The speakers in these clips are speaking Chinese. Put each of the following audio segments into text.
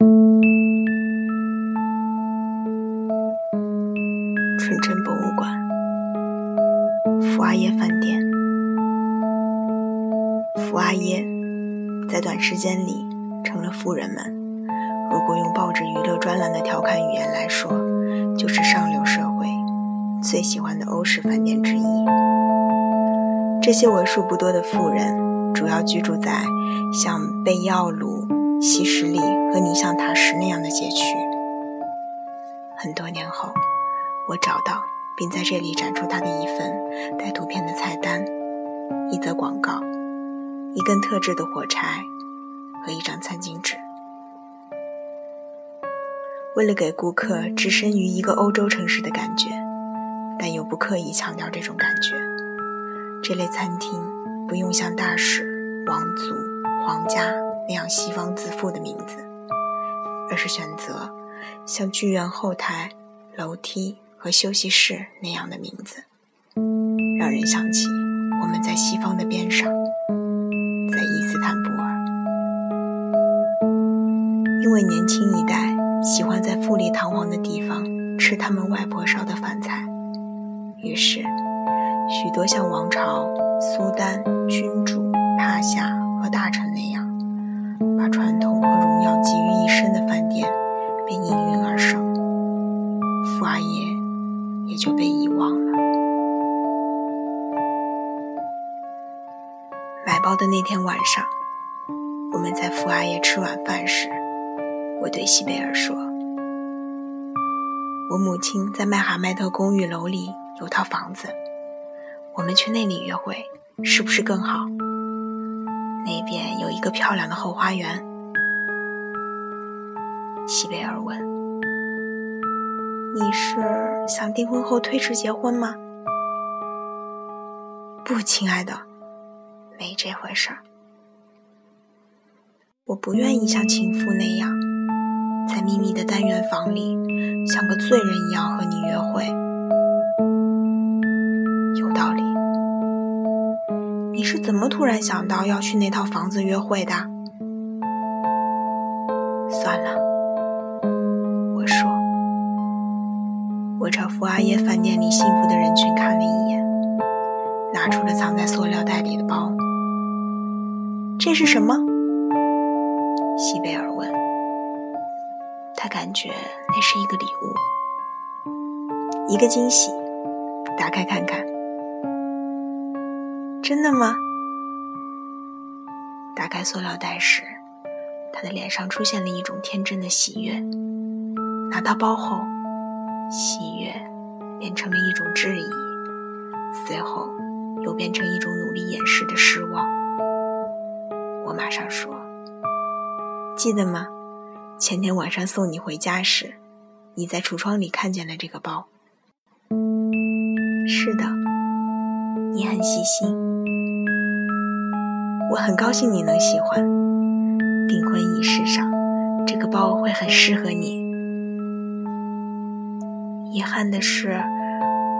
纯真博物馆，福阿耶饭店。福阿耶在短时间里成了富人们，如果用报纸娱乐专栏的调侃语言来说，就是上流社会最喜欢的欧式饭店之一。这些为数不多的富人，主要居住在像贝奥鲁、西什里和你像塔什那样的街区。很多年后。我找到并在这里展出他的一份带图片的菜单、一则广告、一根特制的火柴和一张餐巾纸。为了给顾客置身于一个欧洲城市的感觉，但又不刻意强调这种感觉，这类餐厅不用像大使、王族、皇家那样西方自负的名字，而是选择像剧院后台、楼梯。和休息室那样的名字，让人想起我们在西方的边上，在伊斯坦布尔。因为年轻一代喜欢在富丽堂皇的地方吃他们外婆烧的饭菜，于是许多像王朝、苏丹、君主、帕夏和大臣那样，把传统和荣耀集于一身的饭店便应运而生。富阿爷。也就被遗忘了。买包的那天晚上，我们在傅阿爷吃晚饭时，我对西贝尔说：“我母亲在麦哈迈特公寓楼里有套房子，我们去那里约会，是不是更好？那边有一个漂亮的后花园。”西贝尔问。你是想订婚后推迟结婚吗？不，亲爱的，没这回事儿。我不愿意像情妇那样，在秘密的单元房里，像个罪人一样和你约会。有道理。你是怎么突然想到要去那套房子约会的？算了。我说。我朝福阿耶饭店里幸福的人群看了一眼，拿出了藏在塑料袋里的包。这是什么？西贝尔问。他感觉那是一个礼物，一个惊喜。打开看看。真的吗？打开塑料袋时，他的脸上出现了一种天真的喜悦。拿到包后。喜悦变成了一种质疑，随后又变成一种努力掩饰的失望。我马上说：“记得吗？前天晚上送你回家时，你在橱窗里看见了这个包。”“是的，你很细心，我很高兴你能喜欢。订婚仪式上，这个包会很适合你。”遗憾的是，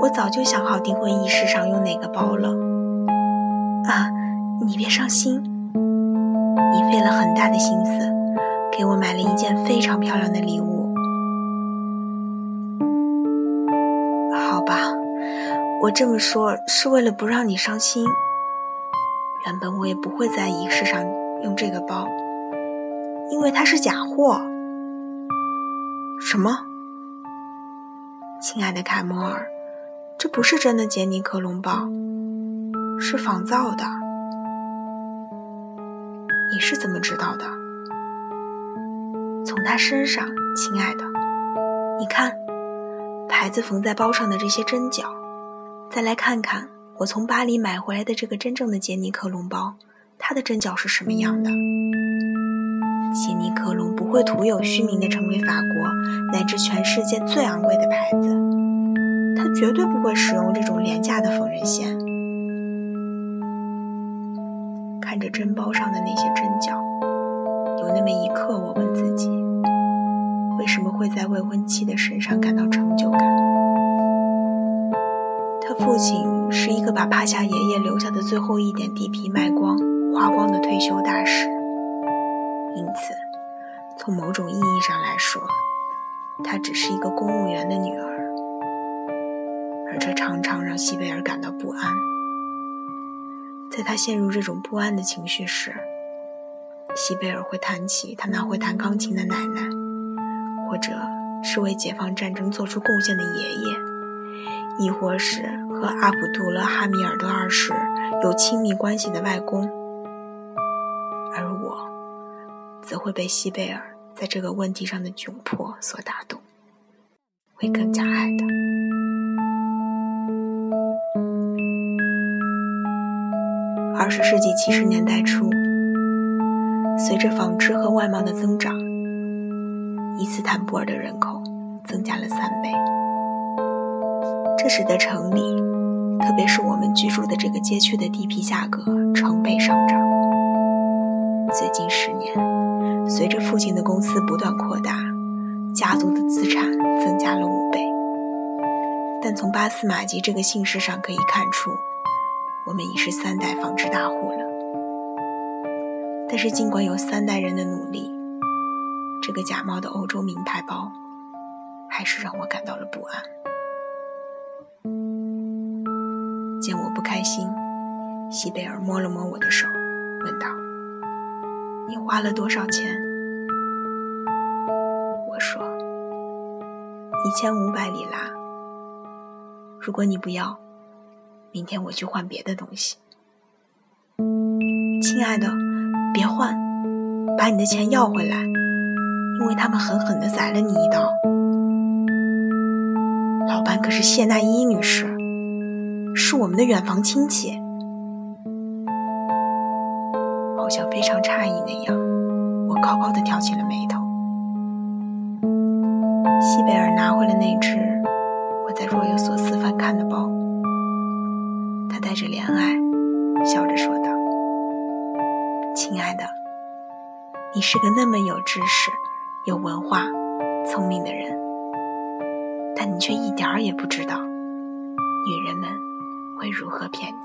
我早就想好订婚仪式上用哪个包了。啊，你别伤心，你费了很大的心思，给我买了一件非常漂亮的礼物。我这么说是为了不让你伤心。原本我也不会在仪式上用这个包，因为它是假货。什么？亲爱的凯莫尔，这不是真的杰尼克隆包，是仿造的。你是怎么知道的？从他身上，亲爱的，你看，牌子缝在包上的这些针脚，再来看看我从巴黎买回来的这个真正的杰尼克隆包，它的针脚是什么样的？杰尼克隆不会徒有虚名的成为法国乃至全世界最昂贵的牌子，它绝对不会使用这种廉价的缝纫线。看着针包上的那些针脚，有那么一刻，我问自己：为什么会在未婚妻的身上感到成就感？他父亲是一个把帕夏爷爷留下的最后一点地皮卖光、花光的退休大师。因此，从某种意义上来说，她只是一个公务员的女儿，而这常常让西贝尔感到不安。在他陷入这种不安的情绪时，西贝尔会谈起他那会弹钢琴的奶奶，或者是为解放战争做出贡献的爷爷，亦或是和阿卜杜勒哈米尔德二世有亲密关系的外公。而我，则会被西贝尔在这个问题上的窘迫所打动，会更加爱他。二十世纪七十年代初，随着纺织和外贸的增长，伊斯坦布尔的人口增加了三倍。这使得城里，特别是我们居住的这个街区的地皮价格成倍上涨。最近十年，随着父亲的公司不断扩大，家族的资产增加了五倍。但从巴斯马吉这个姓氏上可以看出。我们已是三代纺织大户了，但是尽管有三代人的努力，这个假冒的欧洲名牌包，还是让我感到了不安。见我不开心，西贝尔摸了摸我的手，问道：“你花了多少钱？”我说：“一千五百里拉。如果你不要。”明天我去换别的东西，亲爱的，别换，把你的钱要回来，因为他们狠狠地宰了你一刀。老板可是谢娜伊女士，是我们的远房亲戚，好像非常诧异那样，我高高的挑起了眉头。西贝尔拿回了那只我在若有所思翻看的包。他带着怜爱，笑着说道：“亲爱的，你是个那么有知识、有文化、聪明的人，但你却一点儿也不知道，女人们会如何骗你。”